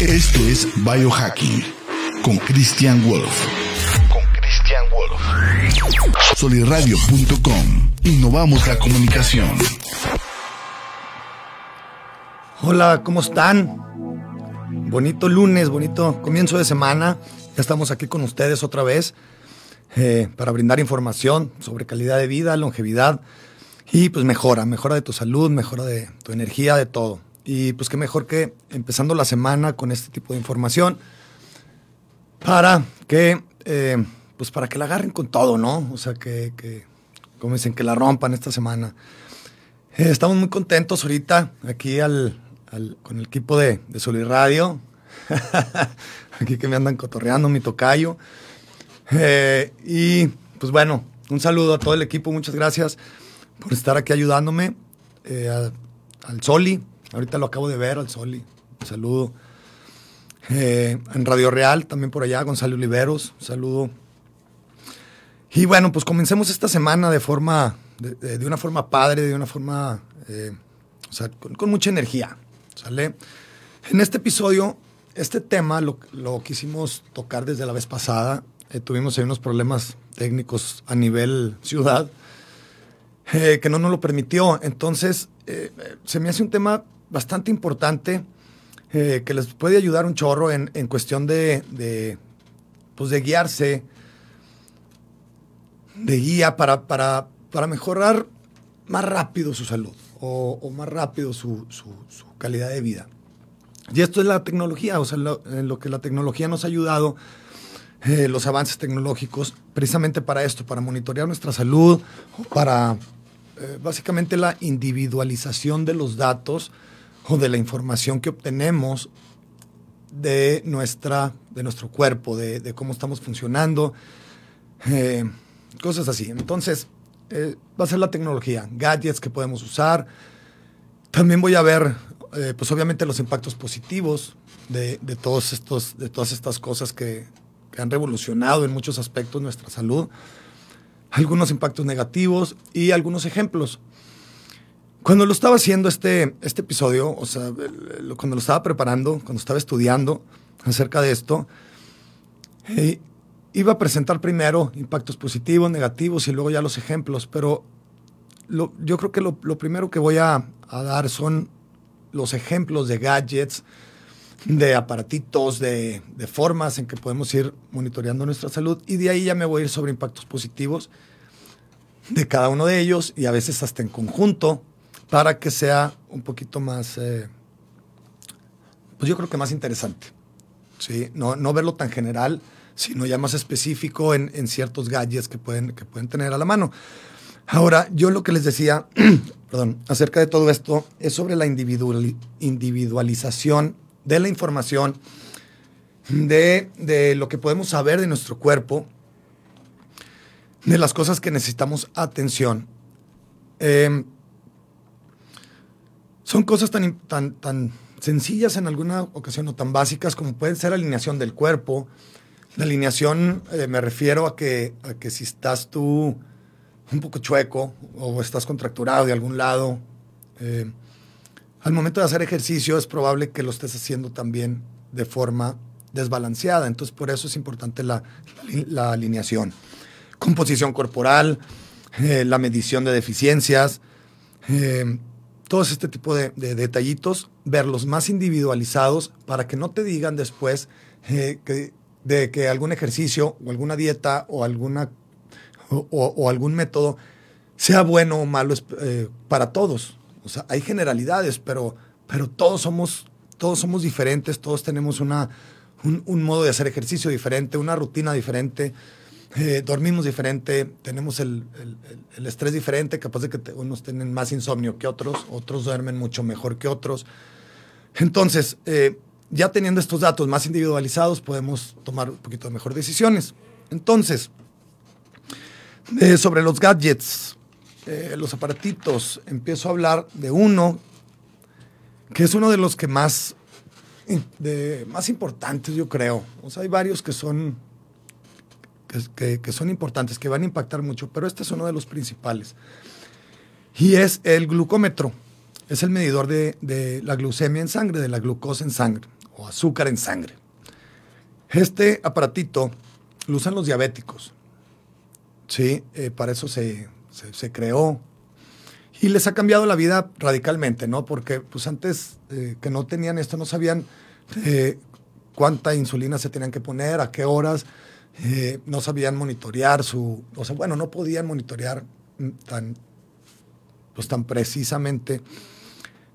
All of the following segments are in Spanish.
Esto es Biohacking con Christian Wolf. Con Christian Wolf. Soliradio.com. Innovamos la comunicación. Hola, ¿cómo están? Bonito lunes, bonito comienzo de semana. Ya estamos aquí con ustedes otra vez eh, para brindar información sobre calidad de vida, longevidad y pues mejora, mejora de tu salud, mejora de tu energía, de todo. Y pues qué mejor que empezando la semana con este tipo de información para que, eh, pues para que la agarren con todo, ¿no? O sea, que, que como dicen, que la rompan esta semana. Eh, estamos muy contentos ahorita aquí al, con el equipo de, de Sol Radio. aquí que me andan cotorreando, mi tocayo. Eh, y pues bueno, un saludo a todo el equipo, muchas gracias por estar aquí ayudándome. al Soli, ahorita lo acabo de ver, al Soli, un saludo. Eh, en Radio Real, también por allá, Gonzalo Oliveros, un saludo. Y bueno, pues comencemos esta semana de forma, de, una forma padre, de una forma, eh, o sea, con, mucha energía, ¿sale? En este episodio, este tema lo, lo quisimos tocar desde la vez pasada. Eh, tuvimos ahí unos problemas técnicos a nivel ciudad que no nos lo permitió. Entonces, se me hace un tema bastante importante eh, que les puede ayudar un chorro en, cuestión de, de, pues de guiarse, de guía para, para, para mejorar más rápido su salud o, más rápido su, su, calidad de vida. Y esto es la tecnología, o sea, en lo que la tecnología nos ha ayudado, eh, los avances tecnológicos, precisamente para esto, para monitorear nuestra salud, para eh, básicamente la individualización de los datos o de la información que obtenemos de, nuestra, de nuestro cuerpo, de, cómo estamos funcionando, eh, cosas así. Entonces, eh, va a ser la tecnología, gadgets que podemos usar. También voy a ver, eh, pues obviamente los impactos positivos de, todos estos, de todas estas cosas que, que han revolucionado en muchos aspectos nuestra salud. Algunos impactos negativos y algunos ejemplos. Cuando lo estaba haciendo este, este episodio, o sea, cuando lo estaba preparando, cuando estaba estudiando acerca de esto, eh, iba a presentar primero impactos positivos, negativos y luego ya los ejemplos, pero yo creo que lo, primero que voy a, dar son los ejemplos de gadgets, de aparatitos, de, de, formas en que podemos ir monitoreando nuestra salud y de ahí ya me voy a ir sobre impactos positivos de cada uno de ellos y a veces hasta en conjunto para que sea un poquito más, eh, pues yo creo que más interesante. ¿sí? No, no verlo tan general, sino ya más específico en, en, ciertos gadgets que pueden, que pueden tener a la mano. Ahora, yo lo que les decía, perdón, acerca de todo esto es sobre la individualización de la información, de, de, lo que podemos saber de nuestro cuerpo, de las cosas que necesitamos atención. Eh, son cosas tan, tan, tan sencillas en alguna ocasión o tan básicas como pueden ser alineación del cuerpo. La alineación eh, me refiero a que, a que si estás tú un poco chueco o estás contracturado de algún lado, eh, al momento de hacer ejercicio es probable que lo estés haciendo también de forma desbalanceada. Entonces por eso es importante la, la alineación. Composición corporal, eh, la medición de deficiencias todos este tipo de, detallitos, verlos más individualizados para que no te digan después eh, que, de que algún ejercicio o alguna dieta o, alguna, o, algún método sea bueno o malo eh, para todos. O sea, hay generalidades, pero, pero todos, somos, todos somos diferentes, todos tenemos una, un modo de hacer ejercicio diferente, una rutina diferente. Eh, dormimos diferente, tenemos el, estrés diferente, capaz de que unos tienen más insomnio que otros, otros duermen mucho mejor que otros. Entonces, eh, ya teniendo estos datos más individualizados, podemos tomar un poquito mejor decisiones. Entonces, eh, sobre los gadgets, los aparatitos, empiezo a hablar de uno que es uno de los que más, de, más importantes, yo creo. O sea, hay varios que son que, son importantes, que van a impactar mucho, pero este es uno de los principales. Y es el glucómetro. Es el medidor de, la glucemia en sangre, de la glucosa en sangre, o azúcar en sangre. Este aparatito lo usan los diabéticos. Sí, eh, para eso se, se, creó. Y les ha cambiado la vida radicalmente, ¿no? Porque pues antes eh, que no tenían esto, no sabían eh, cuánta insulina se tenían que poner, a qué horas, no sabían monitorear su, o sea, bueno, no podían monitorear tan, pues, tan precisamente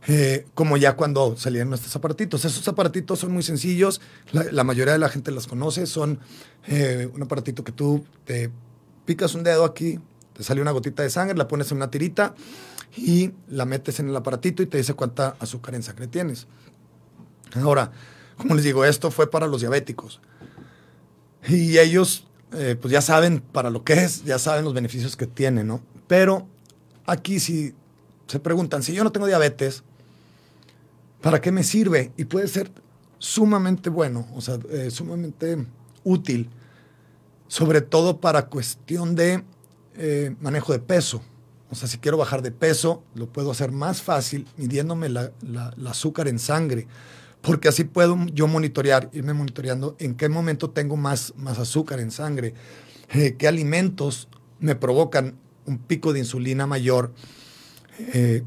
eh, como ya cuando salieron estos aparatitos. Esos aparatitos son muy sencillos, la, mayoría de la gente los conoce, son eh, un aparatito que tú te picas un dedo aquí, te sale una gotita de sangre, la pones en una tirita y la metes en el aparatito y te dice cuánta azúcar en sangre tienes. Ahora, como les digo, esto fue para los diabéticos. Y ellos, eh, pues ya saben para lo que es, ya saben los beneficios que tiene, ¿no? Pero aquí si se preguntan, si yo no tengo diabetes, ¿para qué me sirve? Y puede ser sumamente bueno, o sea, eh, sumamente útil, sobre todo para cuestión de eh, manejo de peso. O sea, si quiero bajar de peso, lo puedo hacer más fácil midiéndome la, azúcar en sangre, porque así puedo yo monitorear, irme monitoreando en qué momento tengo más, más azúcar en sangre, eh, qué alimentos me provocan un pico de insulina mayor,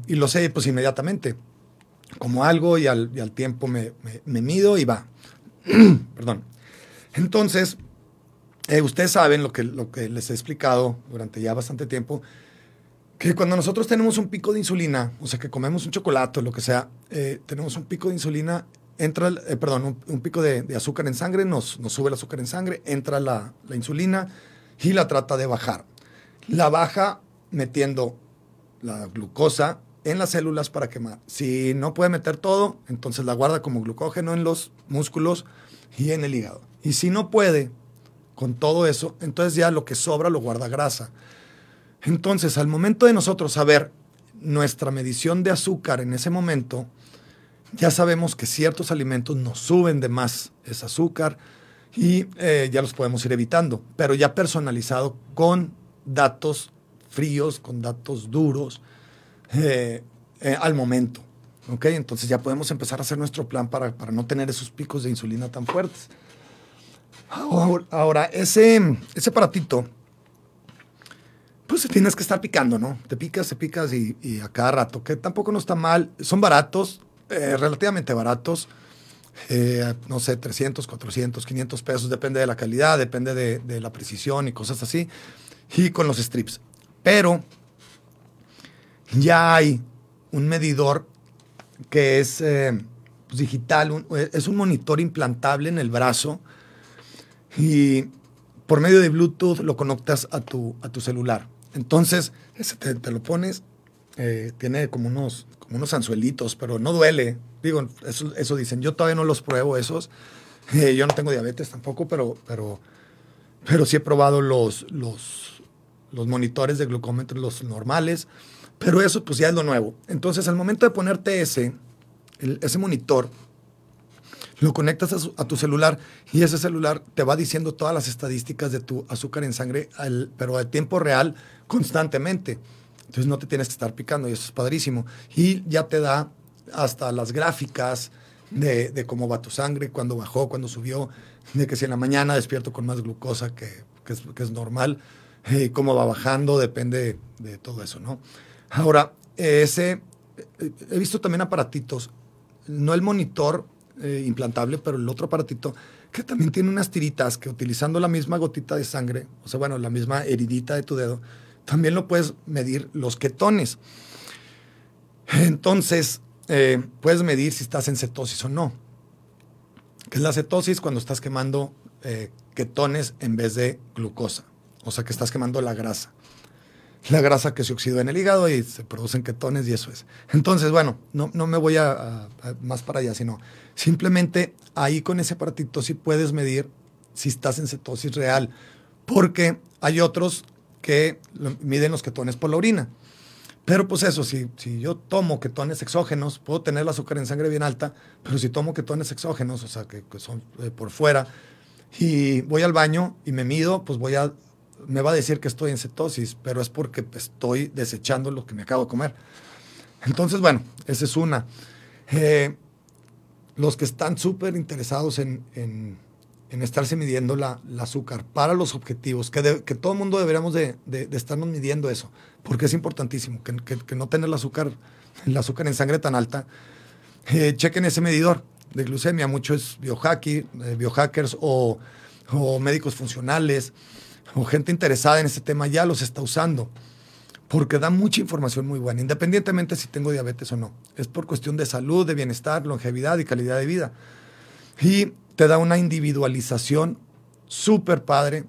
y lo sé pues inmediatamente como algo y al, tiempo me, mido y va. Perdón. Entonces, eh, ustedes saben lo que, lo que les he explicado durante ya bastante tiempo, que cuando nosotros tenemos un pico de insulina, o sea, que comemos un chocolate o lo que sea, eh, tenemos un pico de insulina, entra, eh, perdón, un, pico de, azúcar en sangre, nos, nos, sube el azúcar en sangre, entra la, la insulina y la trata de bajar. La baja metiendo la glucosa en las células para quemar. Si no puede meter todo, entonces la guarda como glucógeno en los músculos y en el hígado. Y si no puede con todo eso, entonces ya lo que sobra lo guarda grasa. Entonces, al momento de nosotros saber nuestra medición de azúcar en ese momento, ya sabemos que ciertos alimentos nos suben de más ese azúcar y eh, ya los podemos ir evitando, pero ya personalizado con datos fríos, con datos duros, eh, eh, al momento. ¿ok? Entonces ya podemos empezar a hacer nuestro plan para, para no tener esos picos de insulina tan fuertes. Ahora, ese, ese aparatito, pues tienes que estar picando, ¿no? Te picas, te picas y, y a cada rato, que tampoco no está mal. Son baratos, eh, relativamente baratos. no sé, 300, 400, 500 pesos, depende de la calidad, depende de, la precisión y cosas así. Y con los strips. Pero ya hay un medidor que es eh, pues, digital, es un monitor implantable en el brazo y por medio de Bluetooth lo conectas a tu, a tu celular. Entonces, ese te, lo pones, eh, tiene como unos, como unos anzuelitos, pero no duele. Digo, eso, dicen. Yo todavía no los pruebo esos. Eh, yo no tengo diabetes tampoco, pero, pero, pero sí he probado los, los, monitores de glucómetro, los normales. Pero eso pues ya es lo nuevo. Entonces al momento de ponerte ese, ese monitor, lo conectas a, tu celular y ese celular te va diciendo todas las estadísticas de tu azúcar en sangre, pero a tiempo real, constantemente. Entonces no te tienes que estar picando y eso es padrísimo. Y ya te da hasta las gráficas de, cómo va tu sangre, cuándo bajó, cuándo subió, de que si en la mañana despierto con más glucosa que, es, normal, y eh, cómo va bajando, depende de todo eso, ¿no? Ahora, ese, he visto también aparatitos, no el monitor eh, implantable, pero el otro aparatito que también tiene unas tiritas que utilizando la misma gotita de sangre, o sea, bueno, la misma heridita de tu dedo, también lo puedes medir los ketones. Entonces, eh, puedes medir si estás en cetosis o no. ¿Qué es la cetosis? Cuando estás quemando eh, ketones en vez de glucosa. O sea, que estás quemando la grasa la grasa que se oxidó en el hígado y se producen ketones y eso es. Entonces, bueno, no, no me voy a, más para allá, sino simplemente ahí con ese aparatito sí puedes medir si estás en cetosis real, porque hay otros que miden los ketones por la orina. Pero pues eso, si, si yo tomo ketones exógenos, puedo tener el azúcar en sangre bien alta, pero si tomo ketones exógenos, o sea, que, son eh, por fuera, y voy al baño y me mido, pues voy a me va a decir que estoy en cetosis, pero es porque estoy desechando lo que me acabo de comer. Entonces, bueno, esa es una. Eh, los que están súper interesados en, estarse midiendo la, azúcar para los objetivos, que, que todo el mundo deberíamos de, de, estarnos midiendo eso, porque es importantísimo, que, que, no tener el azúcar, el azúcar en sangre tan alta. Eh, chequen ese medidor de glucemia, muchos biohackers, eh, biohackers o, o médicos funcionales o gente interesada en este tema ya los está usando porque da mucha información muy buena, independientemente si tengo diabetes o no. Es por cuestión de salud, de bienestar, longevidad y calidad de vida. Y te da una individualización súper padre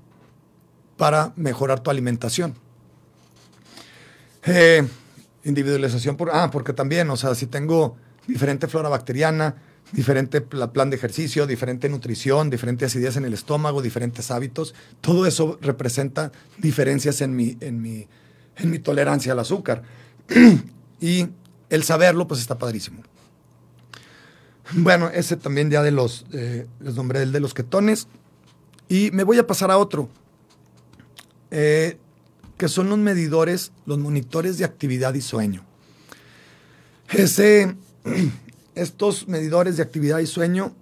para mejorar tu alimentación. Eh, individualización, por, ah, porque también, o sea, si tengo diferente flora bacteriana, diferente plan de ejercicio, diferente nutrición, diferentes ideas en el estómago, diferentes hábitos, todo eso representa diferencias en mi, en mi en mi tolerancia al azúcar. y el saberlo, pues está padrísimo. Bueno, ese también ya de los, eh, les nombré el de los ketones. Y me voy a pasar a otro, eh, que son los medidores, los monitores de actividad y sueño. Ese, estos medidores de actividad y sueño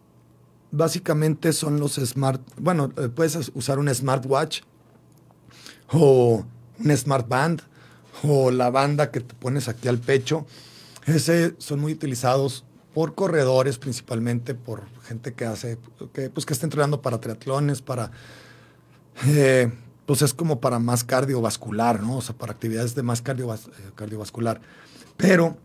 básicamente son los smart, bueno, eh, puedes usar un smartwatch o un smart band o la banda que te pones aquí al pecho. Ese son muy utilizados por corredores principalmente, por gente que hace, que, pues que está entrenando para triatlones, para, eh, pues es como para más cardiovascular, ¿no? O sea, para actividades de más eh, cardiovascular. Pero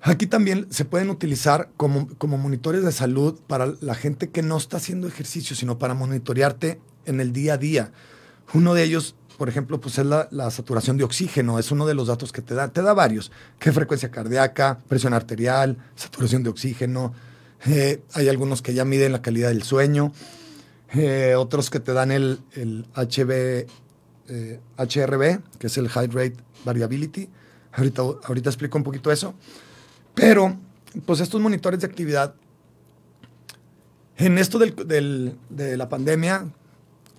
aquí también se pueden utilizar como, como monitores de salud para la gente que no está haciendo ejercicio, sino para monitorearte en el día a día. Uno de ellos, por ejemplo, pues es la, saturación de oxígeno, es uno de los datos que te da. Te da varios, qué frecuencia cardíaca, presión arterial, saturación de oxígeno. Eh, hay algunos que ya miden la calidad del sueño, eh, otros que te dan el, HB, HRB, eh, que es el High Rate Variability. Ahorita, ahorita explico un poquito eso. Pero, pues estos monitores de actividad, en esto de la pandemia,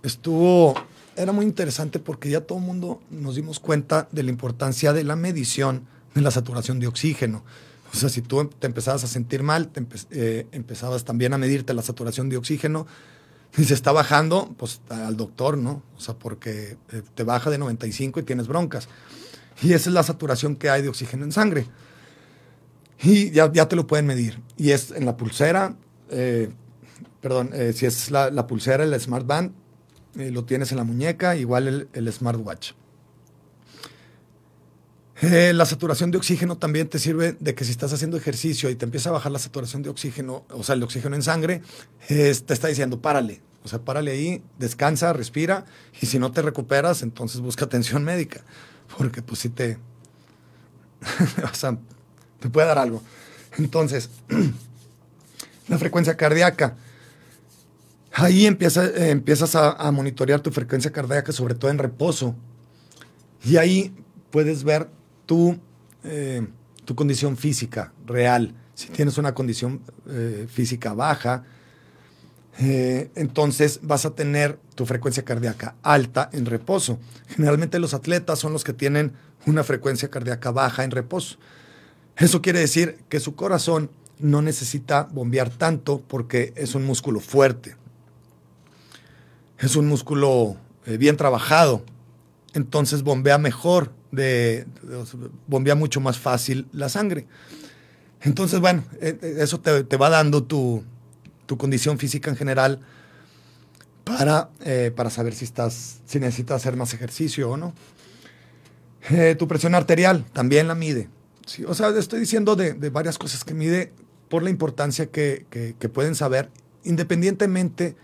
estuvo era muy interesante porque ya todo el mundo nos dimos cuenta de la importancia de la medición de la saturación de oxígeno. O sea, si tú te empezabas a sentir mal, te eh, empezabas también a medirte la saturación de oxígeno y se está bajando, pues al doctor, ¿no? O sea, porque eh, te baja de 95 y tienes broncas. Y esa es la saturación que hay de oxígeno en sangre. Y ya, ya te lo pueden medir. Y es en la pulsera, eh, perdón, si es la, la pulsera, el Smart Band, eh, lo tienes en la muñeca, igual el, smartwatch. Eh, la saturación de oxígeno también te sirve de que si estás haciendo ejercicio y te empieza a bajar la saturación de oxígeno, o sea, el oxígeno en sangre, te está diciendo, párale. O sea, párale ahí, descansa, respira, y si no te recuperas, entonces busca atención médica. Porque pues si te... te puede dar algo. Entonces, la frecuencia cardíaca. Ahí eh, empiezas a, monitorear tu frecuencia cardíaca, sobre todo en reposo. Y ahí puedes ver tu, eh, tu condición física real. Si tienes una condición eh, física baja, entonces vas a tener tu frecuencia cardíaca alta en reposo. Generalmente los atletas son los que tienen una frecuencia cardíaca baja en reposo. Eso quiere decir que su corazón no necesita bombear tanto porque es un músculo fuerte es un músculo eh, bien trabajado, entonces bombea mejor, de, bombea mucho más fácil la sangre. Entonces, bueno, eh, eh, eso te, va dando tu, condición física en general para, para saber si, estás, si necesitas hacer más ejercicio o no. tu presión arterial también la mide. o sea, estoy diciendo de, varias cosas que mide por la importancia que, que pueden saber, independientemente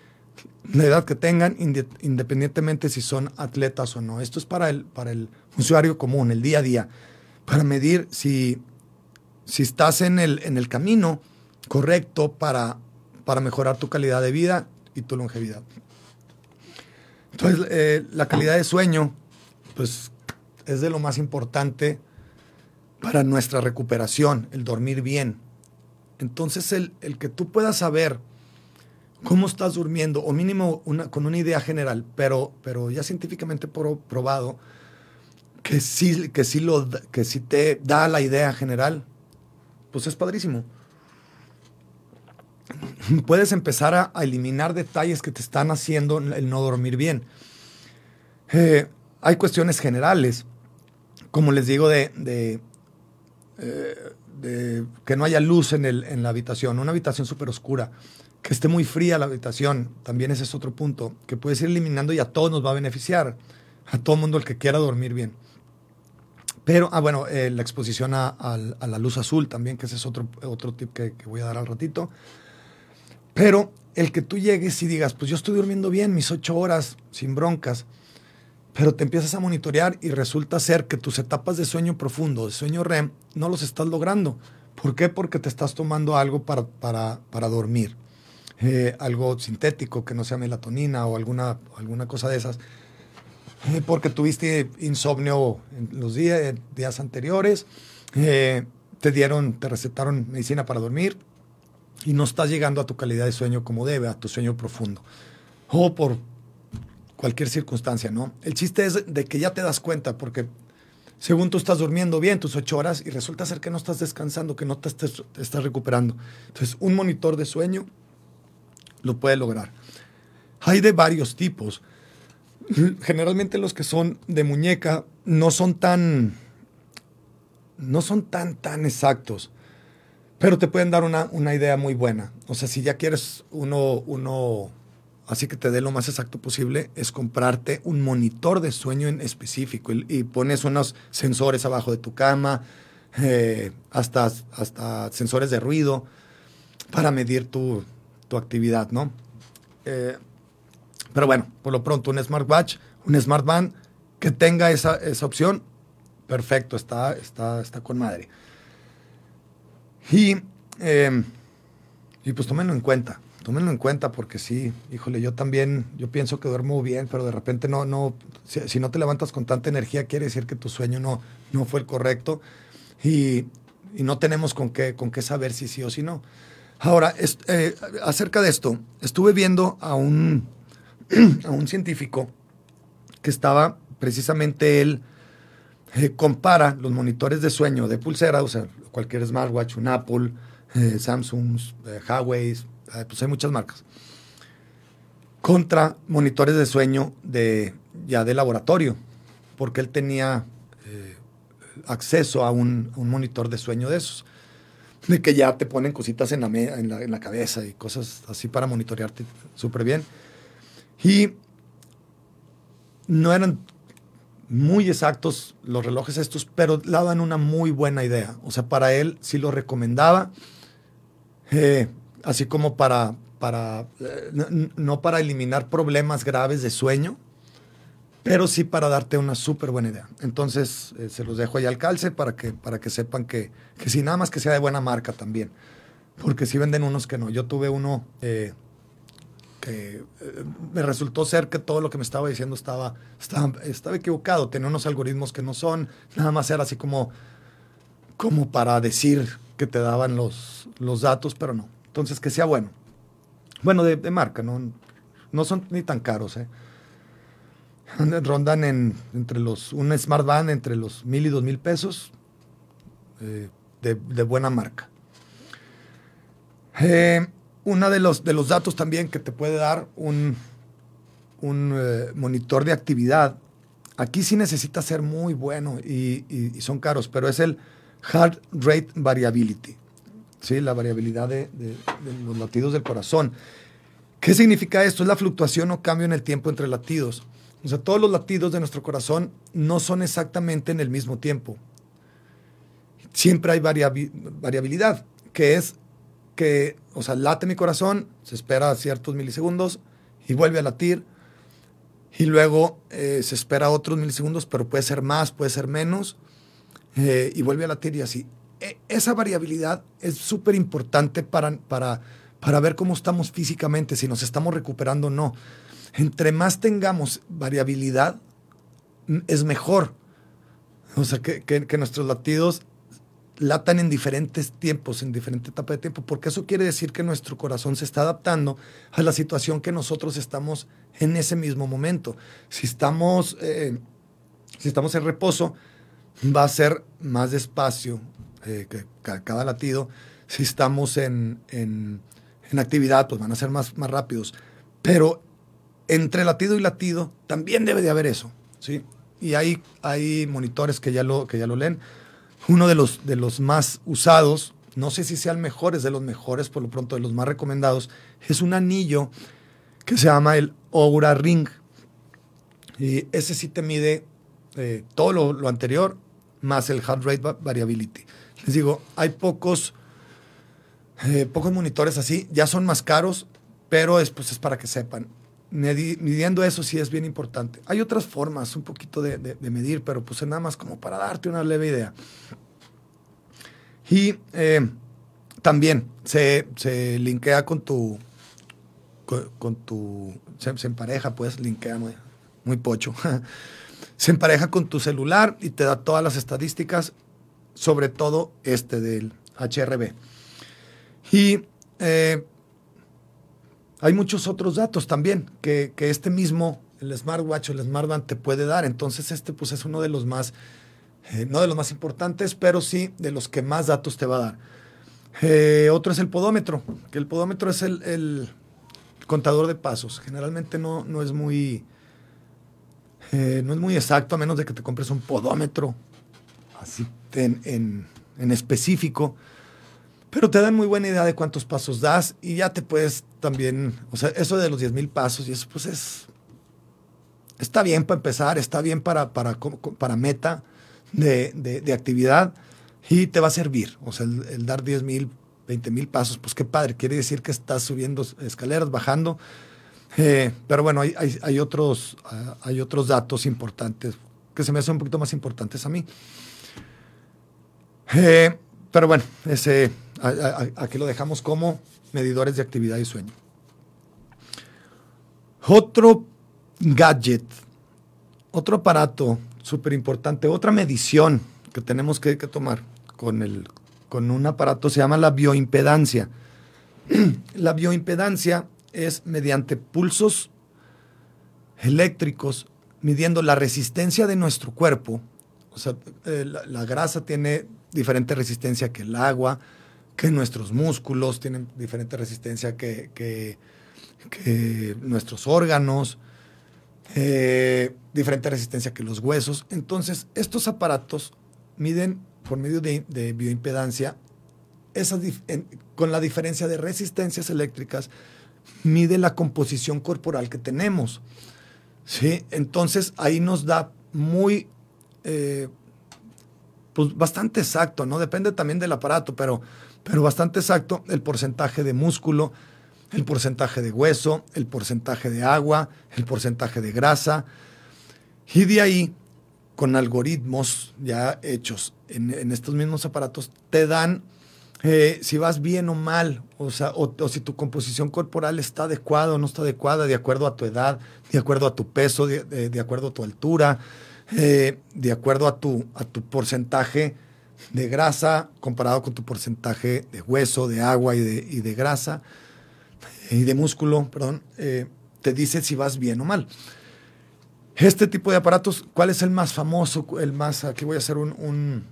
la edad que tengan, independientemente si son atletas o no. Esto es para el, para el usuario común, el día a día, para medir si, si estás en el, en el camino correcto para, para mejorar tu calidad de vida y tu longevidad. Entonces, eh, la calidad de sueño, pues, es de lo más importante para nuestra recuperación, el dormir bien. Entonces, el, el que tú puedas saber cómo estás durmiendo, o mínimo con una idea general, pero, pero ya científicamente probado que sí, que, sí lo, que sí te da la idea general, pues es padrísimo. puedes empezar a, eliminar detalles que te están haciendo el no dormir bien. Eh, hay cuestiones generales, como les digo, de, eh, que no haya luz en, en la habitación, una habitación súper oscura, que esté muy fría la habitación, también ese es otro punto, que puedes ir eliminando y a todos nos va a beneficiar, a todo mundo el que quiera dormir bien. Pero, ah, bueno, eh, la exposición a, la luz azul también, que ese es otro, otro tip que, que voy a dar al ratito. Pero el que tú llegues y digas, pues yo estoy durmiendo bien mis ocho horas sin broncas, pero te empiezas a monitorear y resulta ser que tus etapas de sueño profundo, de sueño REM, no los estás logrando. ¿Por qué? Porque te estás tomando algo para, para, dormir. Eh, algo sintético que no sea melatonina o alguna, alguna cosa de esas. Eh, porque tuviste insomnio en los días, días anteriores, eh, te dieron, te recetaron medicina para dormir y no estás llegando a tu calidad de sueño como debe, a tu sueño profundo. O por cualquier circunstancia, ¿no? El chiste es de que ya te das cuenta, porque según tú estás durmiendo bien tus ocho horas y resulta ser que no estás descansando, que no te, estás recuperando. Entonces, un monitor de sueño lo puede lograr. Hay de varios tipos. Generalmente los que son de muñeca no son tan, no son tan, tan exactos, pero te pueden dar una, una idea muy buena. O sea, si ya quieres uno, uno así que te dé lo más exacto posible, es comprarte un monitor de sueño en específico y, pones unos sensores abajo de tu cama, eh, hasta, hasta sensores de ruido para medir tu, actividad, ¿no? Eh, pero bueno, por lo pronto un smartwatch, un smartband que tenga esa, esa opción, perfecto, está, está, está con madre. Y, eh, y pues tómenlo en cuenta tómenlo en cuenta porque sí, híjole, yo también, yo pienso que duermo bien, pero de repente no, no, si, no te levantas con tanta energía, quiere decir que tu sueño no, no fue el correcto y, no tenemos con qué, con qué saber si sí o si no. Ahora, eh, acerca de esto, estuve viendo a un, a un científico que estaba precisamente él eh, compara los monitores de sueño de pulsera, o sea, cualquier smartwatch, un Apple, eh, Samsung, Huawei, pues hay muchas marcas, contra monitores de sueño de, ya de laboratorio, porque él tenía acceso a un, monitor de sueño de esos, de que ya te ponen cositas en la, en la, cabeza y cosas así para monitorearte súper bien. Y no eran muy exactos los relojes estos, pero daban una muy buena idea. O sea, para él sí lo recomendaba. Eh, así como para, para eh, no, para eliminar problemas graves de sueño, pero sí para darte una súper buena idea. Entonces, eh, se los dejo ahí al calce para que, para que sepan que, que si nada más que sea de buena marca también. Porque si venden unos que no. Yo tuve uno eh, que me resultó ser que todo lo que me estaba diciendo estaba, estaba, estaba equivocado. Tenía unos algoritmos que no son. Nada más era así como, como para decir que te daban los, los datos, pero no. Entonces, que sea bueno. Bueno, de, marca, no, no son ni tan caros. ¿eh? Rondan en, entre los, un Smart Band entre los mil y dos mil pesos eh, de, buena marca. Eh, uno de los, de los datos también que te puede dar un, un eh, monitor de actividad, aquí sí necesita ser muy bueno y, son caros, pero es el Heart Rate Variability. ¿sí? la variabilidad de, los latidos del corazón. ¿Qué significa esto? Es la fluctuación o cambio en el tiempo entre latidos. O sea, todos los latidos de nuestro corazón no son exactamente en el mismo tiempo. Siempre hay variabilidad, que es que, o sea, late mi corazón, se espera ciertos milisegundos y vuelve a latir. Y luego eh, se espera otros milisegundos, pero puede ser más, puede ser menos, eh, y vuelve a latir y así. E, esa variabilidad es súper importante para, para, para ver cómo estamos físicamente, si nos estamos recuperando o no. Entre más tengamos variabilidad, es mejor. O sea, que, nuestros latidos latan en diferentes tiempos, en diferente etapa de tiempo, porque eso quiere decir que nuestro corazón se está adaptando a la situación que nosotros estamos en ese mismo momento. Si estamos, eh, si estamos en reposo, va a ser más despacio, eh, que cada latido, si estamos en, en actividad, pues van a ser más, más rápidos. Pero entre latido y latido también debe de haber eso, ¿sí? Y hay, hay monitores que ya, lo, que ya lo leen. Uno de los, de los más usados, no sé si sea el mejor, es de los mejores, por lo pronto de los más recomendados, es un anillo que se llama el Aura Ring. Y ese sí te mide eh, todo lo, anterior más el heart rate variability. Les digo, hay pocos, eh, pocos monitores así, ya son más caros, pero es, pues, es para que sepan. Midiendo eso sí es bien importante. Hay otras formas un poquito de, medir, pero pues es nada más como para darte una leve idea. Y eh, también se, se, linkea con tu, con, tu, se, se, empareja, pues, linkea muy, muy pocho. se empareja con tu celular y te da todas las estadísticas, sobre todo este del HRB. Y eh, hay muchos otros datos también que, este mismo, el smartwatch o el smartband te puede dar. Entonces este pues es uno de los más, eh, no de los más importantes, pero sí de los que más datos te va a dar. Eh, otro es el podómetro, que el podómetro es el, contador de pasos. Generalmente no, no es muy eh, no es muy exacto, a menos de que te compres un podómetro así en, específico. Pero te dan muy buena idea de cuántos pasos das y ya te puedes también, o sea, eso de los 10 mil pasos y eso pues es, está bien para empezar, está bien para, para, para meta de, actividad y te va a servir. O sea, el, dar 10 mil, 20 mil pasos, pues qué padre, quiere decir que estás subiendo escaleras, bajando eh, pero bueno, hay, otros, ah, hay otros datos importantes que se me hacen un poquito más importantes a mí. Eh, pero bueno, ese, aquí lo dejamos como medidores de actividad y sueño. Otro gadget, otro aparato súper importante, otra medición que tenemos que, tomar con, el, con un aparato se llama la bioimpedancia. la bioimpedancia es mediante pulsos eléctricos midiendo la resistencia de nuestro cuerpo. O sea, eh, la, grasa tiene diferente resistencia que el agua, que nuestros músculos tienen diferente resistencia que, nuestros órganos, eh, diferente resistencia que los huesos. Entonces, estos aparatos miden por medio de, bioimpedancia con la diferencia de resistencias eléctricas mide la composición corporal que tenemos. ¿sí? Entonces ahí nos da muy, eh, pues bastante exacto, ¿no? Depende también del aparato, pero, pero bastante exacto el porcentaje de músculo, el porcentaje de hueso, el porcentaje de agua, el porcentaje de grasa. Y de ahí, con algoritmos ya hechos en, estos mismos aparatos, te dan eh, si vas bien o mal, o, sea, o, si tu composición corporal está adecuada o no está adecuada, de acuerdo a tu edad, de acuerdo a tu peso, de, acuerdo a tu altura, eh, de acuerdo a tu, a tu porcentaje de grasa comparado con tu porcentaje de hueso, de agua y de, grasa y de músculo, perdón, eh, te dice si vas bien o mal. Este tipo de aparatos, ¿cuál es el más famoso? El más, aquí voy a hacer un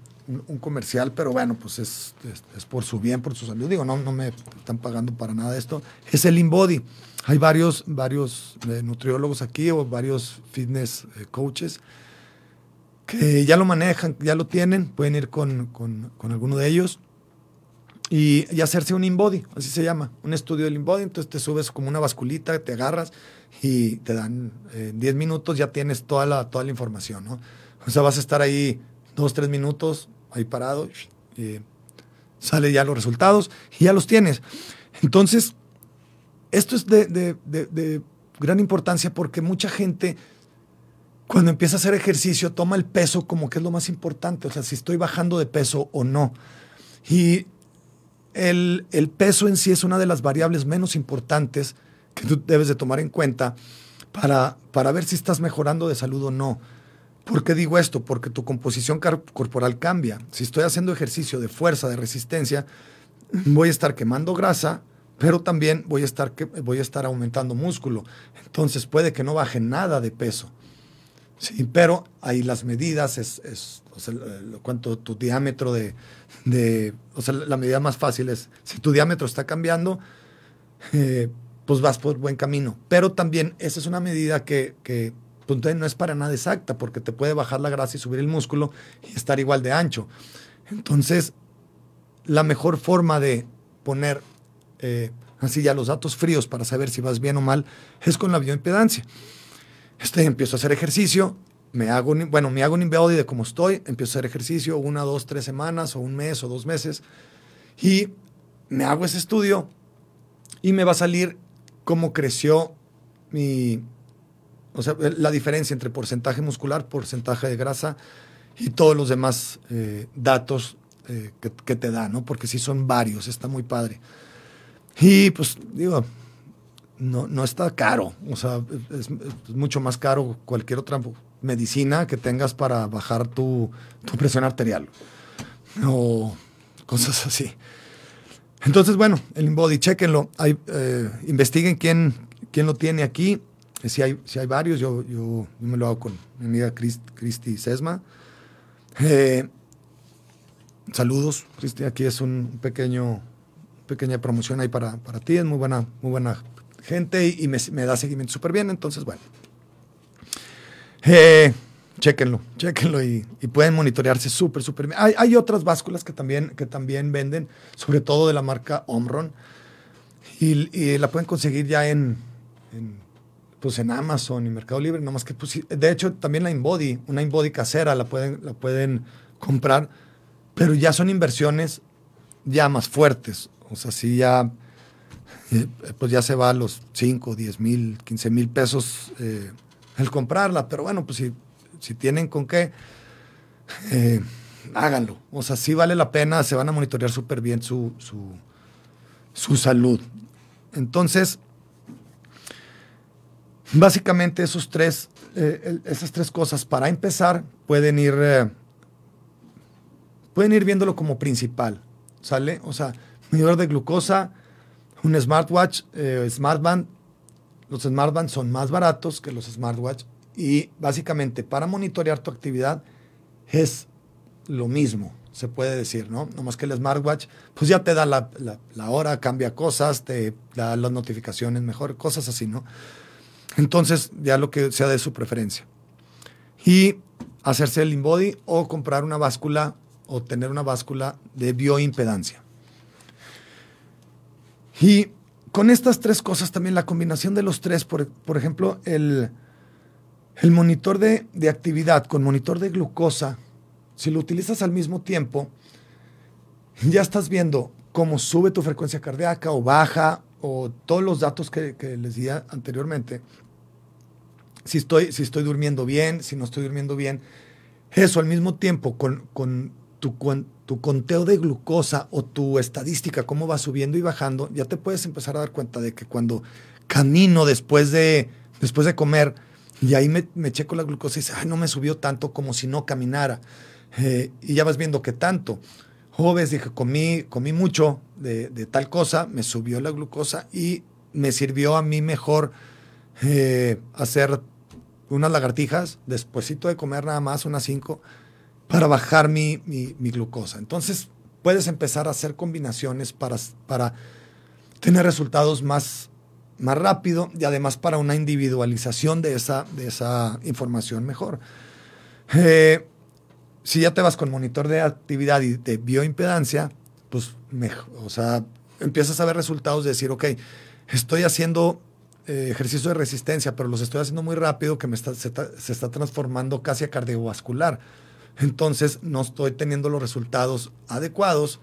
un, comercial, pero bueno, pues es, es, por su bien, por su salud. Digo, no, no me están pagando para nada esto. Es el InBody. Hay varios, varios eh, nutriólogos aquí o varios fitness eh, coaches que ya lo manejan, ya lo tienen, pueden ir con, con, alguno de ellos y, hacerse un InBody, así se llama, un estudio del InBody. Entonces te subes como una basculita, te agarras y te dan 10 minutos, ya tienes toda la, toda la información, ¿no? O sea, vas a estar ahí dos, tres minutos ahí parado, y sale ya los resultados y ya los tienes. Entonces, esto es de, gran importancia porque mucha gente cuando empieza a hacer ejercicio toma el peso como que es lo más importante, o sea, si estoy bajando de peso o no. Y el, el, peso en sí es una de las variables menos importantes que tú debes de tomar en cuenta para, para ver si estás mejorando de salud o no. ¿Por qué digo esto? Porque tu composición corporal cambia. Si estoy haciendo ejercicio de fuerza, de resistencia, voy a estar quemando grasa, pero también voy a estar, voy a estar aumentando músculo. Entonces puede que no baje nada de peso. Sí, pero ahí las medidas es, es o sea, cuánto tu diámetro de, de, o sea, la medida más fácil es, si tu diámetro está cambiando, eh, pues vas por buen camino. Pero también esa es una medida que, que pues, no es para nada exacta, porque te puede bajar la grasa y subir el músculo y estar igual de ancho. Entonces, la mejor forma de poner eh, así ya los datos fríos para saber si vas bien o mal es con la bioimpedancia. Este, empiezo a hacer ejercicio, me hago, bueno, me hago un body de cómo estoy, empiezo a hacer ejercicio una, dos, tres semanas o un mes o dos meses y me hago ese estudio y me va a salir cómo creció mi, o sea, la diferencia entre porcentaje muscular, porcentaje de grasa y todos los demás eh, datos eh, que, te da, ¿no? Porque sí son varios, está muy padre. Y pues digo, no, no está caro, o sea, es, mucho más caro cualquier otra medicina que tengas para bajar tu, tu presión arterial o cosas así. Entonces, bueno, el InBody, chequenlo, eh, investiguen quién, quién lo tiene aquí. Si hay, si hay varios, yo, yo, me lo hago con mi amiga Cristi Sesma. Eh, saludos, Cristi, aquí es un pequeño pequeña promoción ahí para, para ti, es muy buena, muy buena gente y, me, da seguimiento súper bien, entonces bueno. Eh, chéquenlo, chéquenlo y, pueden monitorearse súper, súper bien. Hay, otras básculas que también, que también venden, sobre todo de la marca Omron, y, la pueden conseguir ya en, pues en Amazon y Mercado Libre, nomás que pues, de hecho también la InBody, una InBody casera la pueden, la pueden comprar, pero ya son inversiones ya más fuertes. O sea, sí ya, eh, pues ya se va a los 5, 10 mil, 15 mil pesos eh, el comprarla, pero bueno, pues si, si tienen con qué, eh, háganlo. O sea, sí vale la pena, se van a monitorear súper bien su, su, salud. Entonces, básicamente esos tres, esas tres cosas, para empezar, pueden ir, pueden ir viéndolo como principal, ¿sale? O sea, medidor de glucosa, un smartwatch, eh, smartband. Los smartbands son más baratos que los smartwatch y básicamente para monitorear tu actividad es lo mismo, se puede decir, ¿no? Nomás que el smartwatch pues ya te da la, hora, cambia cosas, te da las notificaciones mejor, cosas así, ¿no? Entonces ya lo que sea de su preferencia. Y hacerse el InBody o comprar una báscula o tener una báscula de bioimpedancia. Y con estas tres cosas también, la combinación de los tres, por, ejemplo, el, el monitor de, actividad con monitor de glucosa, si lo utilizas al mismo tiempo, ya estás viendo cómo sube tu frecuencia cardíaca o baja, o todos los datos que, les di anteriormente. Si estoy, si estoy durmiendo bien, si no estoy durmiendo bien. Eso al mismo tiempo con, con tu, tu conteo de glucosa o tu estadística, cómo va subiendo y bajando, ya te puedes empezar a dar cuenta de que cuando camino después de, después de comer, y ahí me, checo la glucosa y dice, ay, no me subió tanto como si no caminara. Eh, y ya vas viendo que tanto. O ves, dije, comí, comí mucho de, tal cosa, me subió la glucosa y me sirvió a mí mejor eh, hacer unas lagartijas, despuésito de comer nada más, unas cinco, para bajar mi, glucosa. Entonces, puedes empezar a hacer combinaciones para, para tener resultados más, más rápido y además para una individualización de esa, de esa información mejor. Eh, si ya te vas con monitor de actividad y de bioimpedancia, pues o sea, empiezas a ver resultados de decir, ok, estoy haciendo eh, ejercicio de resistencia, pero los estoy haciendo muy rápido que me se, se, está transformando casi a cardiovascular entonces no estoy teniendo los resultados adecuados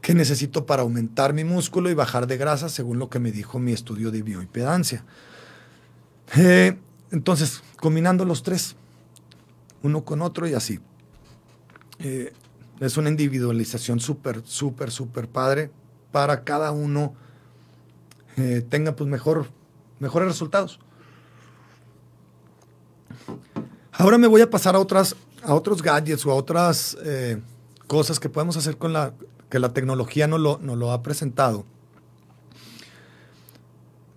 que necesito para aumentar mi músculo y bajar de grasa, según lo que me dijo mi estudio de bioimpedancia. Eh, entonces, combinando los tres, uno con otro y así. Eh, es una individualización súper, súper, súper padre para cada uno eh, tenga pues mejor, mejores resultados. Ahora me voy a pasar a otras a otros gadgets o a otras eh, cosas que podemos hacer con la que la tecnología no lo, lo ha presentado,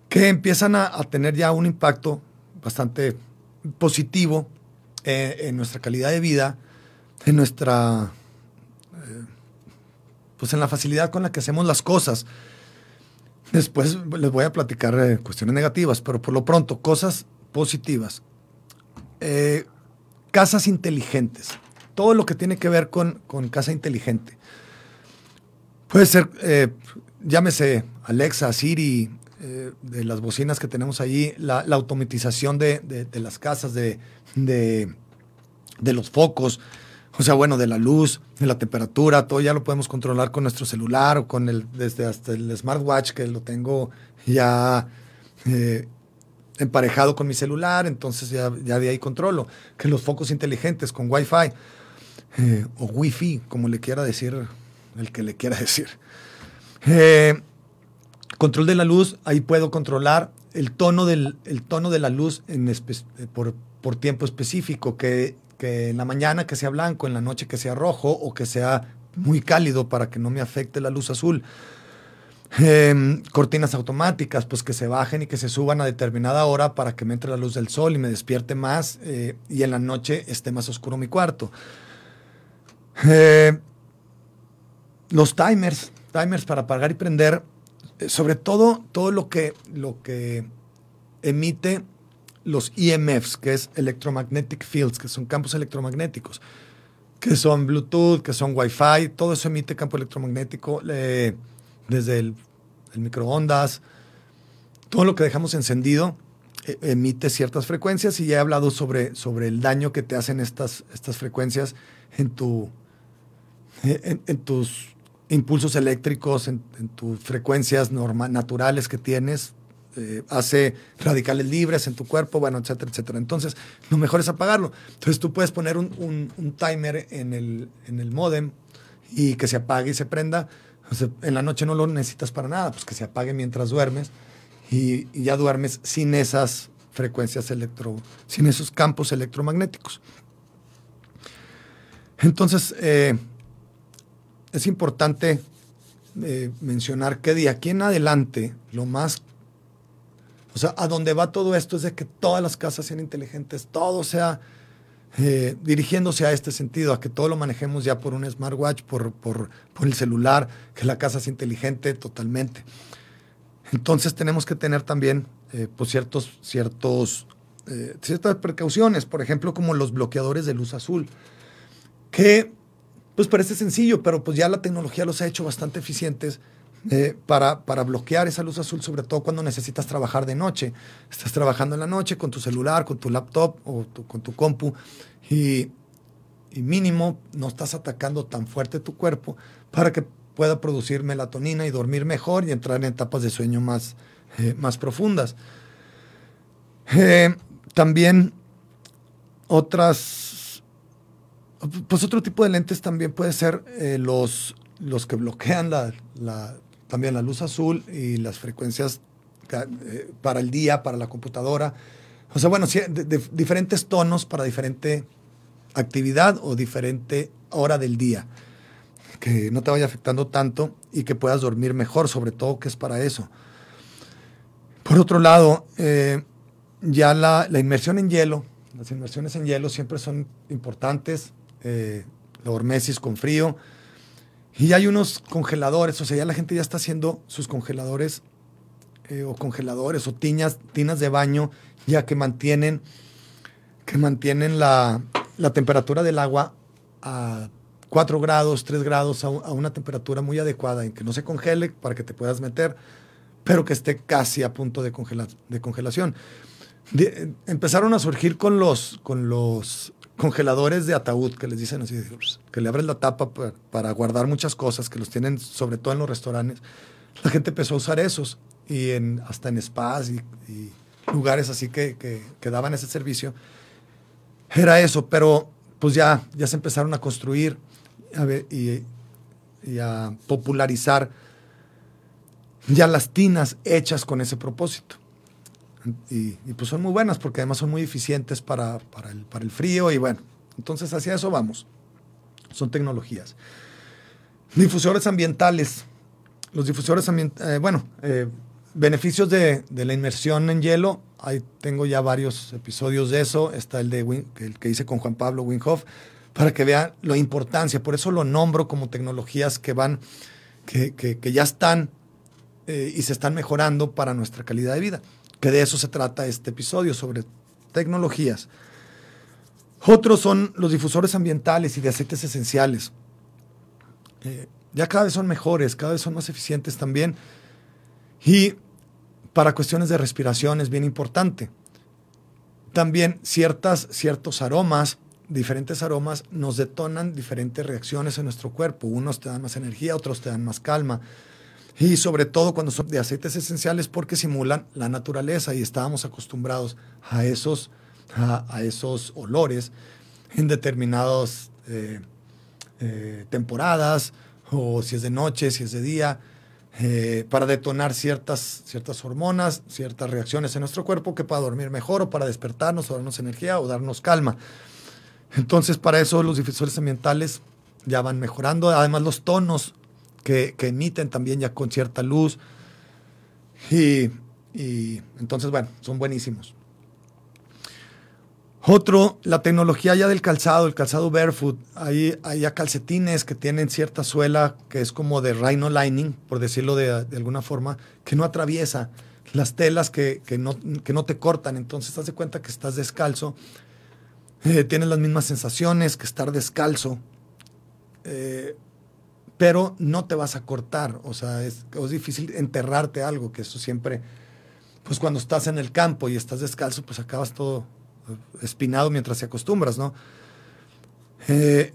que empiezan a, tener ya un impacto bastante positivo eh, en nuestra calidad de vida, en nuestra, eh, pues en la facilidad con la que hacemos las cosas. Después les voy a platicar eh, cuestiones negativas, pero por lo pronto, cosas positivas. Eh, casas inteligentes. Todo lo que tiene que ver con, casa inteligente. Puede ser, eh, llámese Alexa, Siri, de las bocinas que tenemos allí, la, automatización de, las casas, de, de, los focos, o sea, bueno, de la luz, de la temperatura, todo ya lo podemos controlar con nuestro celular o con el, desde hasta el smartwatch que lo tengo ya eh, emparejado con mi celular, entonces ya, ya, de ahí controlo. Que los focos inteligentes con Wi-Fi eh, o Wi-Fi, como le quiera decir el que le quiera decir. Eh, control de la luz, ahí puedo controlar el tono, del, el tono de la luz en por, por tiempo específico, que que en la mañana que sea blanco, en la noche que sea rojo o que sea muy cálido para que no me afecte la luz azul. Em, cortinas automáticas, pues que se bajen y que se suban a determinada hora para que me entre la luz del sol y me despierte más eh, y en la noche esté más oscuro mi cuarto. Eh, los timers, timers para apagar y prender, eh, sobre todo todo lo que, lo que emite los EMFs, que es Electromagnetic Fields, que son campos electromagnéticos, que son Bluetooth, que son Wi-Fi, todo eso emite campo electromagnético desde el, microondas, todo lo que dejamos encendido e, emite ciertas frecuencias y ya he hablado sobre, sobre el daño que te hacen estas, estas frecuencias en, tu, en, tus impulsos eléctricos, en, tus frecuencias naturales que tienes, eh, hace radicales libres en tu cuerpo, bueno, etcétera, etcétera. Entonces, lo mejor es apagarlo. Entonces, tú puedes poner un, timer en el, en el modem y que se apague y se prenda. En la noche no lo necesitas para nada, pues que se apague mientras duermes y, ya duermes sin esas frecuencias electro, sin esos campos electromagnéticos. Entonces, eh, es importante eh, mencionar que de aquí en adelante, lo más o sea, a donde va todo esto es de que todas las casas sean inteligentes, todo sea eh, dirigiéndose a este sentido, a que todo lo manejemos ya por un smartwatch, por, por, por el celular, que la casa sea inteligente totalmente. Entonces tenemos que tener también eh, pues ciertos, ciertos, eh, ciertas precauciones, por ejemplo, como los bloqueadores de luz azul, que pues parece sencillo, pero pues ya la tecnología los ha hecho bastante eficientes eh, para, para, bloquear esa luz azul, sobre todo cuando necesitas trabajar de noche. Estás trabajando en la noche con tu celular, con tu laptop o con tu compu y, mínimo no estás atacando tan fuerte tu cuerpo para que pueda producir melatonina y dormir mejor y entrar en etapas de sueño más, eh, más profundas. Eh, también otras, pues otro tipo de lentes también puede ser los, los que bloquean la, también la luz azul y las frecuencias eh, para el día, para la computadora. O sea, bueno, diferentes tonos para diferente actividad o diferente hora del día. Que no te vaya afectando tanto y que puedas dormir mejor, sobre todo que es para eso. Por otro lado, eh, ya la, inmersión en hielo, las inmersiones en hielo siempre son importantes. Eh, la hormesis con frío, y hay unos congeladores, o sea, ya la gente ya está haciendo sus congeladores eh, o congeladores o tinas, tinas de baño ya que mantienen, que mantienen la, temperatura del agua a 4 grados, 3 grados, a, una temperatura muy adecuada, en que no se congele para que te puedas meter, pero que esté casi a punto de, de congelación. empezaron a surgir con los, con los congeladores de ataúd, que les dicen así, que le abres la tapa para, guardar muchas cosas, que los tienen sobre todo en los restaurantes. La gente empezó a usar esos y en, hasta en spas y, lugares así que, que, daban ese servicio. Era eso, pero pues ya, ya se empezaron a construir y, y a popularizar ya las tinas hechas con ese propósito. Y, pues son muy buenas porque además son muy eficientes para, para, el, para el frío y bueno, entonces hacia eso vamos. Son tecnologías. Difusores ambientales. Los difusores ambientales, eh, bueno, eh, beneficios de, la inmersión en hielo. Ahí tengo ya varios episodios de eso. Está el, de el que hice con Juan Pablo Winhoff, para que vean la importancia. Por eso lo nombro como tecnologías que van, que, que, que ya están eh, y se están mejorando para nuestra calidad de vida. De eso se trata este episodio sobre tecnologías. Otros son los difusores ambientales y de aceites esenciales. Eh, ya cada vez son mejores, cada vez son más eficientes también. Y para cuestiones de respiración es bien importante. También ciertas, ciertos aromas, diferentes aromas, nos detonan diferentes reacciones en nuestro cuerpo. Unos te dan más energía, otros te dan más calma. Y sobre todo cuando son de aceites esenciales porque simulan la naturaleza y estábamos acostumbrados a esos, a, esos olores en determinadas eh, eh, temporadas o si es de noche, si es de día. Eh, para detonar ciertas, ciertas hormonas, ciertas reacciones en nuestro cuerpo que para dormir mejor o para despertarnos o darnos energía o darnos calma. Entonces, para eso los difusores ambientales ya van mejorando. Además, los tonos que, emiten también ya con cierta luz. Y, y entonces, bueno, son buenísimos. Otro, la tecnología ya del calzado, el calzado barefoot. Hay, hay ya calcetines que tienen cierta suela que es como de rhino lining, por decirlo de, alguna forma, que no atraviesa las telas que, no, no, te cortan. Entonces, te das cuenta que estás descalzo. Eh, tienes las mismas sensaciones que estar descalzo. Eh, pero no te vas a cortar. O sea, es, es difícil enterrarte algo, que eso siempre, pues cuando estás en el campo y estás descalzo, pues acabas todo espinado mientras te acostumbras, ¿no? Eh,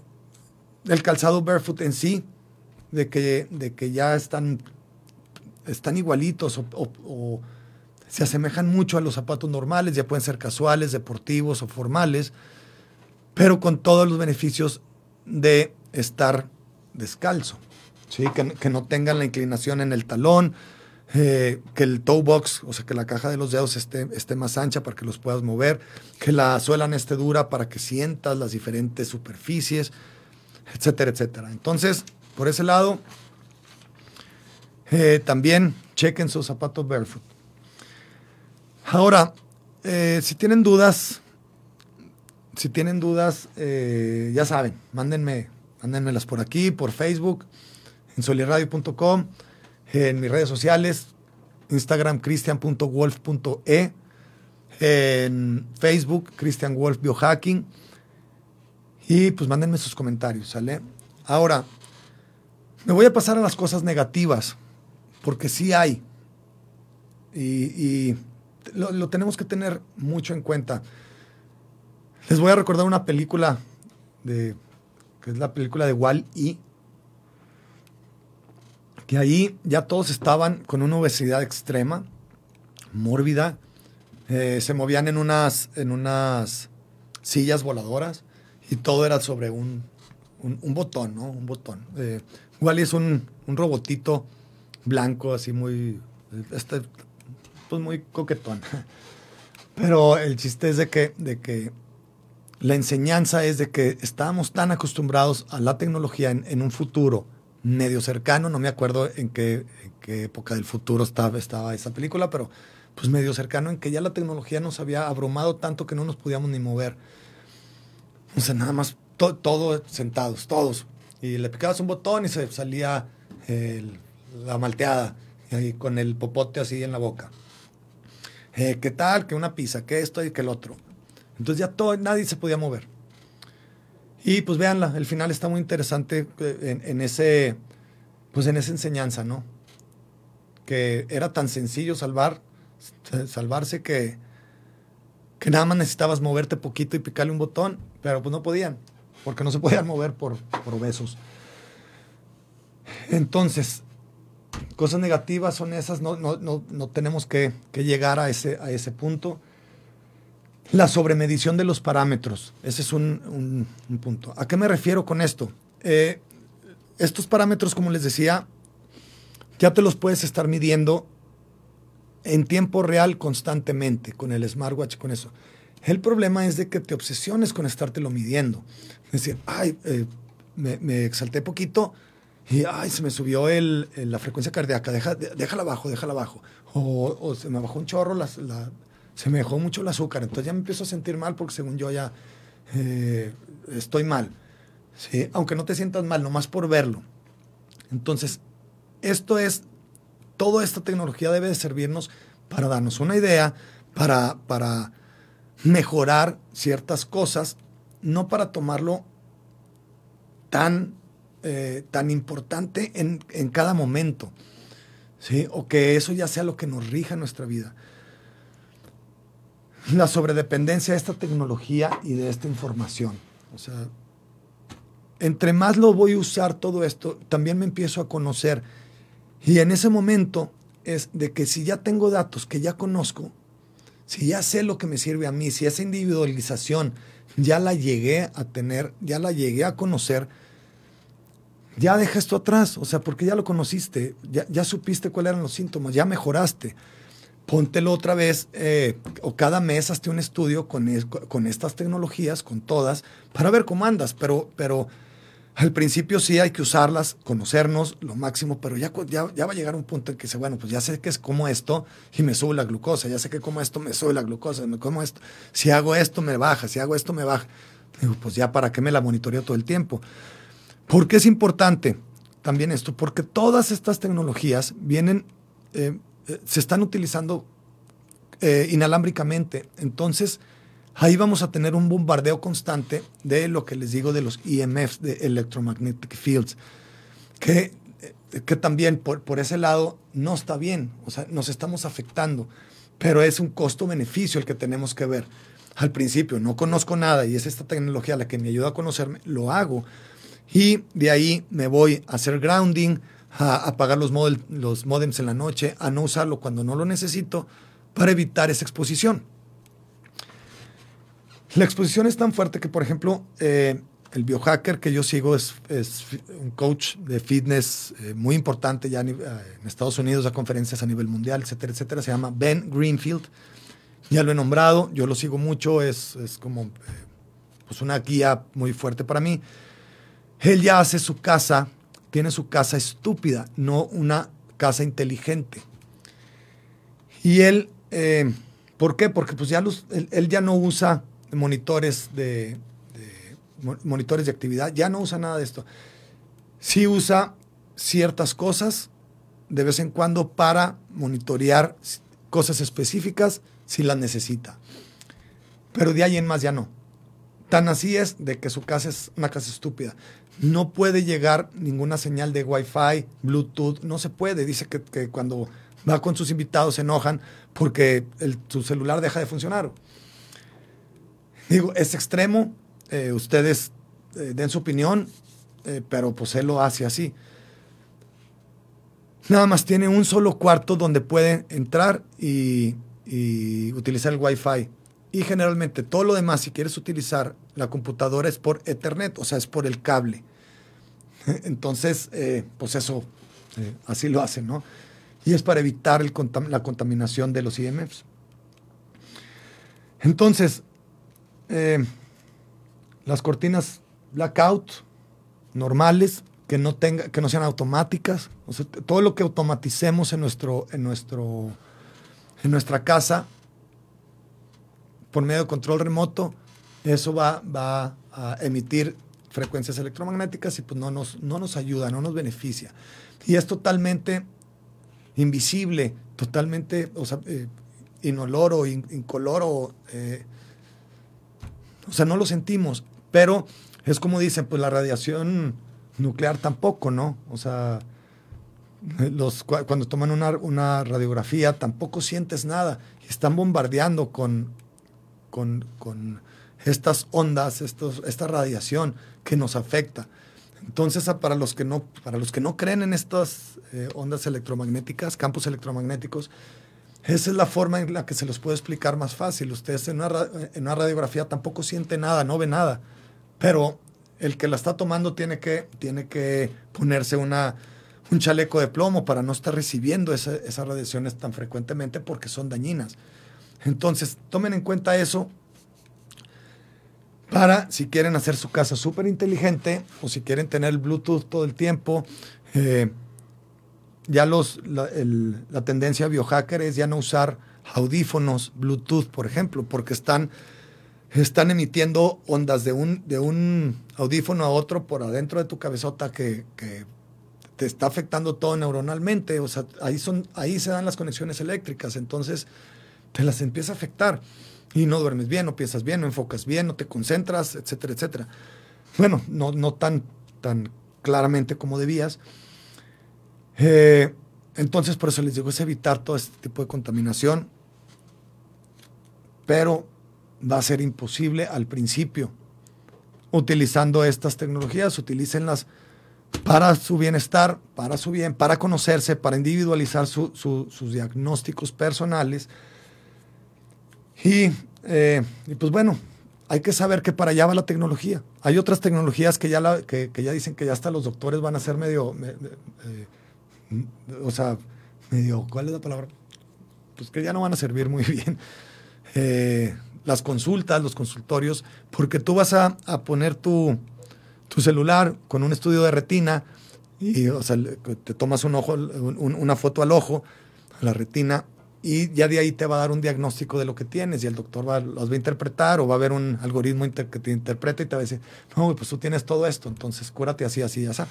el calzado barefoot en sí, de que, de que ya están, están igualitos o, se asemejan mucho a los zapatos normales, ya pueden ser casuales, deportivos o formales, pero con todos los beneficios de estar descalzo, ¿sí? que, no tengan la inclinación en el talón, eh, que el toe box, o sea, que la caja de los dedos esté, esté más ancha para que los puedas mover, que la suela no esté dura para que sientas las diferentes superficies, etcétera, etcétera. Entonces, por ese lado, eh, también chequen sus zapatos barefoot. Ahora, eh, si tienen dudas, si tienen dudas, ya saben, mándenme, mándenmelas por aquí, por Facebook, en soliradio.com en mis redes sociales, Instagram cristian.wolf.e, en Facebook Cristian Wolf Biohacking y pues mándenme sus comentarios, ¿sale? Ahora, me voy a pasar a las cosas negativas, porque sí hay. Y, lo, tenemos que tener mucho en cuenta. Les voy a recordar una película de que es la película de Wall-E, que ahí ya todos estaban con una obesidad extrema, mórbida, eh, se movían en unas, en unas sillas voladoras y todo era sobre un, un, botón, ¿no? Un botón. Eh, es un, un, robotito blanco, así muy, este, pues muy coquetón. Pero el chiste es de que, de que la enseñanza es de que estábamos tan acostumbrados a la tecnología en, un futuro medio cercano, no me acuerdo en qué, época del futuro estaba, estaba esa película, pero pues medio cercano en que ya la tecnología nos había abrumado tanto que no nos podíamos ni mover. O sea, nada más todo sentados, todos. Y le picabas un botón y se salía la malteada y con el popote así en la boca. Eh, ¿Qué tal? Que una pizza, que esto y que el otro. Entonces ya todo, nadie se podía mover. Y pues véanla, el final está muy interesante eh, en, ese, pues en esa enseñanza, ¿no? Que era tan sencillo salvar, salvarse que, que nada más necesitabas moverte poquito y picarle un botón, pero pues no podían, porque no se podían mover por, por obesos. Entonces, cosas negativas son esas, no, no, no, no tenemos que, que, llegar a ese, a ese punto. La sobremedición de los parámetros, ese es un, punto. ¿A qué me refiero con esto? Eh, estos parámetros, como les decía, ya te los puedes estar midiendo en tiempo real constantemente con el smartwatch, con eso. El problema es de que te obsesiones con estártelo midiendo. Es decir, ay, eh, me, exalté poquito y ay, se me subió la frecuencia cardíaca, Deja, déjala abajo, déjala abajo. O, se me bajó un chorro la, se me dejó mucho el azúcar, entonces ya me empiezo a sentir mal porque según yo ya eh, estoy mal. ¿sí? Aunque no te sientas mal, nomás por verlo. Entonces, esto es toda esta tecnología debe de servirnos para darnos una idea, para, para mejorar ciertas cosas, no para tomarlo tan, eh, tan importante en, en, cada momento, ¿sí? o que eso ya sea lo que nos rija nuestra vida. La sobredependencia de esta tecnología y de esta información. O sea, entre más lo voy a usar todo esto, también me empiezo a conocer. Y en ese momento es de que si ya tengo datos que ya conozco, si ya sé lo que me sirve a mí, si esa individualización ya la llegué a tener, ya la llegué a conocer, ya deja esto atrás, o sea, porque ya lo conociste, ya, supiste cuáles eran los síntomas, ya mejoraste. Póntelo otra vez, eh, o cada mes hazte un estudio con, con estas tecnologías, con todas, para ver cómo andas, pero, pero al principio sí hay que usarlas, conocernos lo máximo, pero ya, ya, va a llegar un punto en que dice, bueno, pues ya sé que es como esto y me sube la glucosa, ya sé que como esto me sube la glucosa, me como esto, si hago esto me baja, si hago esto me baja. Digo, pues ya para qué me la monitoreo todo el tiempo. ¿Por qué es importante también esto? Porque todas estas tecnologías vienen, eh, eh, se están utilizando eh, inalámbricamente. Entonces, ahí vamos a tener un bombardeo constante de lo que les digo de los EMFs, de Electromagnetic Fields, que, que también por, por ese lado no está bien, o sea, nos estamos afectando, pero es un costo-beneficio el que tenemos que ver. Al principio no conozco nada y es esta tecnología la que me ayuda a conocerme, lo hago. Y de ahí me voy a hacer grounding, a apagar los, los modems en la noche, a no usarlo cuando no lo necesito para evitar esa exposición. La exposición es tan fuerte que, por ejemplo, eh, el biohacker que yo sigo es, un coach de fitness eh, muy importante ya en, Estados Unidos, a conferencias a nivel mundial, etcétera, etcétera. Se llama Ben Greenfield. Ya lo he nombrado, yo lo sigo mucho, es, como eh, pues una guía muy fuerte para mí. Él ya hace su casa, tiene su casa estúpida, no una casa inteligente. Y él, ¿por qué? Porque pues ya él ya no usa monitores de, monitores de actividad, ya no usa nada de esto. Sí usa ciertas cosas de vez en cuando para monitorear cosas específicas si las necesita. Pero de ahí en más ya no. Tan así es de que su casa es una casa estúpida. No puede llegar ninguna señal de Wi-Fi, Bluetooth, no se puede. Dice que, cuando va con sus invitados se enojan porque su celular deja de funcionar. Digo, es extremo, eh, ustedes eh, den su opinión, eh, pero pues él lo hace así. Nada más tiene un solo cuarto donde puede entrar y, y utilizar el Wi-Fi. Y generalmente todo lo demás, si quieres utilizar la computadora, es por Ethernet, o sea, es por el cable. Entonces, pues eso, así lo hacen, ¿no? Y es para evitar la contaminación de los IMFs. Entonces, eh, las cortinas blackout normales, que no, tenga, que no sean automáticas. todo lo que automaticemos en, nuestro, en, nuestro, en nuestra casa por medio de control remoto, eso va, va a emitir frecuencias electromagnéticas y pues no nos, no nos ayuda, no nos beneficia. Y es totalmente invisible, totalmente o sea, eh, inoloro, incoloro, eh, o sea, no lo sentimos, pero es como dicen, pues la radiación nuclear tampoco, ¿no? O sea, los, cuando toman una, radiografía tampoco sientes nada. Están bombardeando con, con, estas ondas, estos, esta radiación que nos afecta. Entonces, para los que no, para los que no creen en estas eh, ondas electromagnéticas, campos electromagnéticos, esa es la forma en la que se los puedo explicar más fácil. Ustedes en una, radiografía tampoco siente nada, no ve nada, pero el que la está tomando tiene que, tiene que ponerse una, un chaleco de plomo para no estar recibiendo esas radiaciones tan frecuentemente porque son dañinas. Entonces, tomen en cuenta eso para si quieren hacer su casa súper inteligente o si quieren tener el Bluetooth todo el tiempo. Eh, ya los, la, tendencia biohacker es ya no usar audífonos Bluetooth, por ejemplo, porque están, están emitiendo ondas de un, de un audífono a otro por adentro de tu cabezota que, te está afectando todo neuronalmente, o sea, ahí, son, ahí se dan las conexiones eléctricas, entonces te las empieza a afectar y no duermes bien, no piensas bien, no enfocas bien, no te concentras, etcétera, etcétera. Bueno, no, no tan, tan claramente como debías. Eh, entonces, por eso les digo, es evitar todo este tipo de contaminación, pero va a ser imposible al principio. Utilizando estas tecnologías, utilícenlas para su bienestar, para su bien, para conocerse, para individualizar sus diagnósticos personales. Y, eh, y, pues bueno, hay que saber que para allá va la tecnología. Hay otras tecnologías que ya, la, que, ya dicen que ya hasta los doctores van a ser medio... eh, o sea, medio, ¿cuál es la palabra? Pues que ya no van a servir muy bien. Eh, las consultas, los consultorios, porque tú vas a, a poner tu, tu, celular con un estudio de retina y o sea, te tomas un ojo, un, una foto al ojo, a la retina, y ya de ahí te va a dar un diagnóstico de lo que tienes y el doctor va, los va a interpretar o va a haber un algoritmo que te interpreta y te va a decir, no, pues tú tienes todo esto, entonces cúrate así, así, así.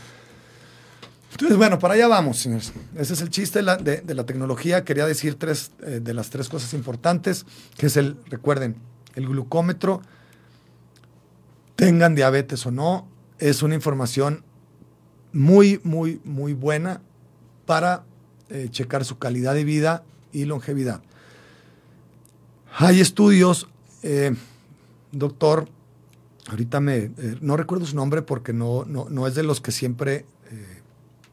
Entonces, bueno, para allá vamos, señores. Ese es el chiste de la, de la tecnología. Quería decir tres eh, de las tres cosas importantes, que es el, recuerden, el glucómetro, tengan diabetes o no, es una información muy, muy, muy buena para eh, checar su calidad de vida y longevidad. Hay estudios, eh, doctor, ahorita me, eh, no recuerdo su nombre porque no, no, no es de los que siempre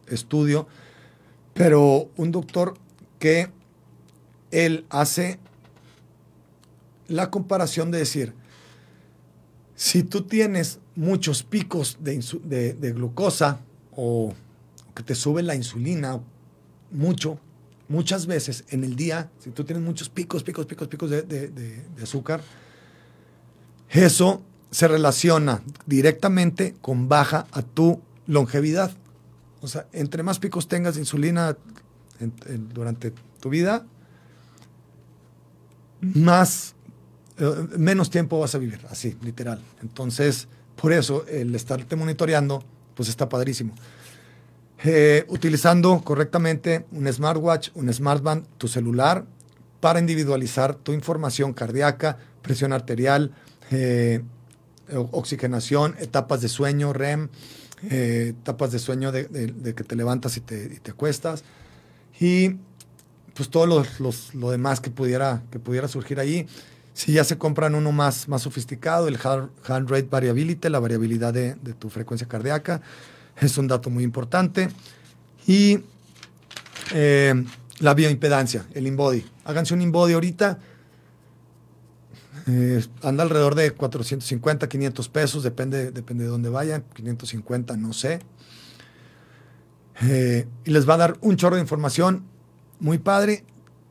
estudio, pero un doctor que él hace la comparación de decir, si tú tienes muchos picos de glucosa o que te sube la insulina mucho, muchas veces en el día, si tú tienes muchos picos, picos, picos, picos de, de, azúcar, eso se relaciona directamente con baja a tu longevidad. O sea, entre más picos tengas de insulina durante tu vida, más, eh, menos tiempo vas a vivir, así, literal. Entonces, por eso, el estarte monitoreando, pues está padrísimo. Eh, utilizando correctamente un smartwatch, un smartband, tu celular, para individualizar tu información cardíaca, presión arterial, eh, oxigenación, etapas de sueño, REM, eh, etapas de sueño de, que te levantas y te, y te acuestas. Y pues todo lo, los, lo demás que pudiera, que pudiera surgir ahí. Si ya se compran uno más, más sofisticado, el heart rate variability, la variabilidad de, de, tu frecuencia cardíaca, es un dato muy importante. Y eh, la bioimpedancia, el InBody. Háganse un InBody ahorita. Eh, anda alrededor de 450, 500 pesos, depende, depende de dónde vayan, 550, no sé. Eh, y les va a dar un chorro de información muy padre,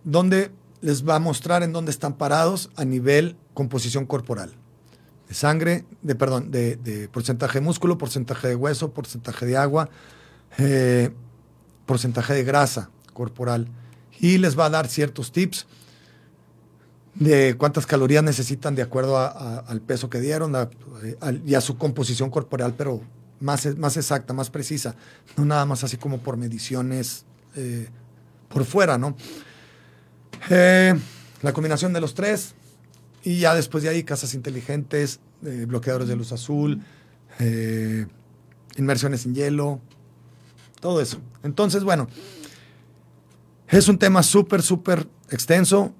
donde les va a mostrar en dónde están parados a nivel composición corporal. De sangre, de, perdón, de, de porcentaje de músculo, porcentaje de hueso, porcentaje de agua, eh, porcentaje de grasa corporal. Y les va a dar ciertos tips de cuántas calorías necesitan de acuerdo a, al peso que dieron y a su composición corporal, pero más, más exacta, más precisa. No nada más así como por mediciones eh, por fuera, ¿no? Eh, la combinación de los tres y ya después de ahí casas inteligentes, eh, bloqueadores de luz azul, eh, inmersiones en hielo, todo eso. Entonces, bueno, es un tema súper, súper extenso.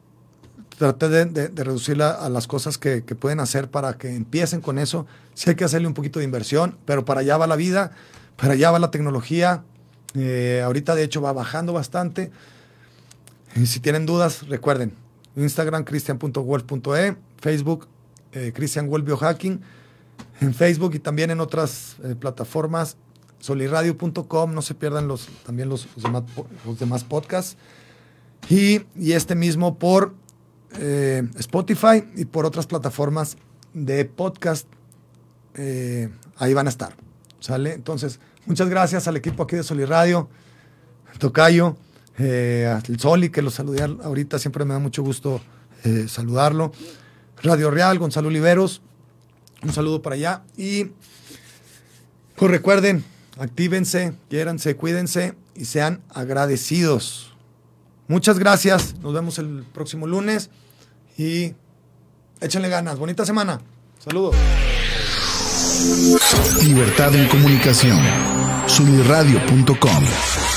Traté de, de, reducirla a las cosas que, que, pueden hacer para que empiecen con eso. Sí hay que hacerle un poquito de inversión, pero para allá va la vida, para allá va la tecnología. Eh, ahorita de hecho va bajando bastante. Y si tienen dudas, recuerden, Instagram cristian.wolf.e, Facebook eh, Christian Wolf Biohacking, en Facebook y también en otras eh, plataformas, soliradio.com, no se pierdan los, también los, demás, podcasts. Y, y, este mismo por eh, Spotify y por otras plataformas de podcast. ahí van a estar. ¿Sale? Entonces, Muchas gracias al equipo aquí de Soliradio, Tocayo, eh, al Soli, que lo saludé ahorita, siempre me da mucho gusto eh, saludarlo. Radio Real, Gonzalo Oliveros, un saludo para allá. Y pues recuerden, actívense, quiéranse, cuídense y sean agradecidos. Muchas gracias. Nos vemos el próximo lunes y échenle ganas. Bonita semana. Saludos. Libertad en comunicación. Sunirradio.com.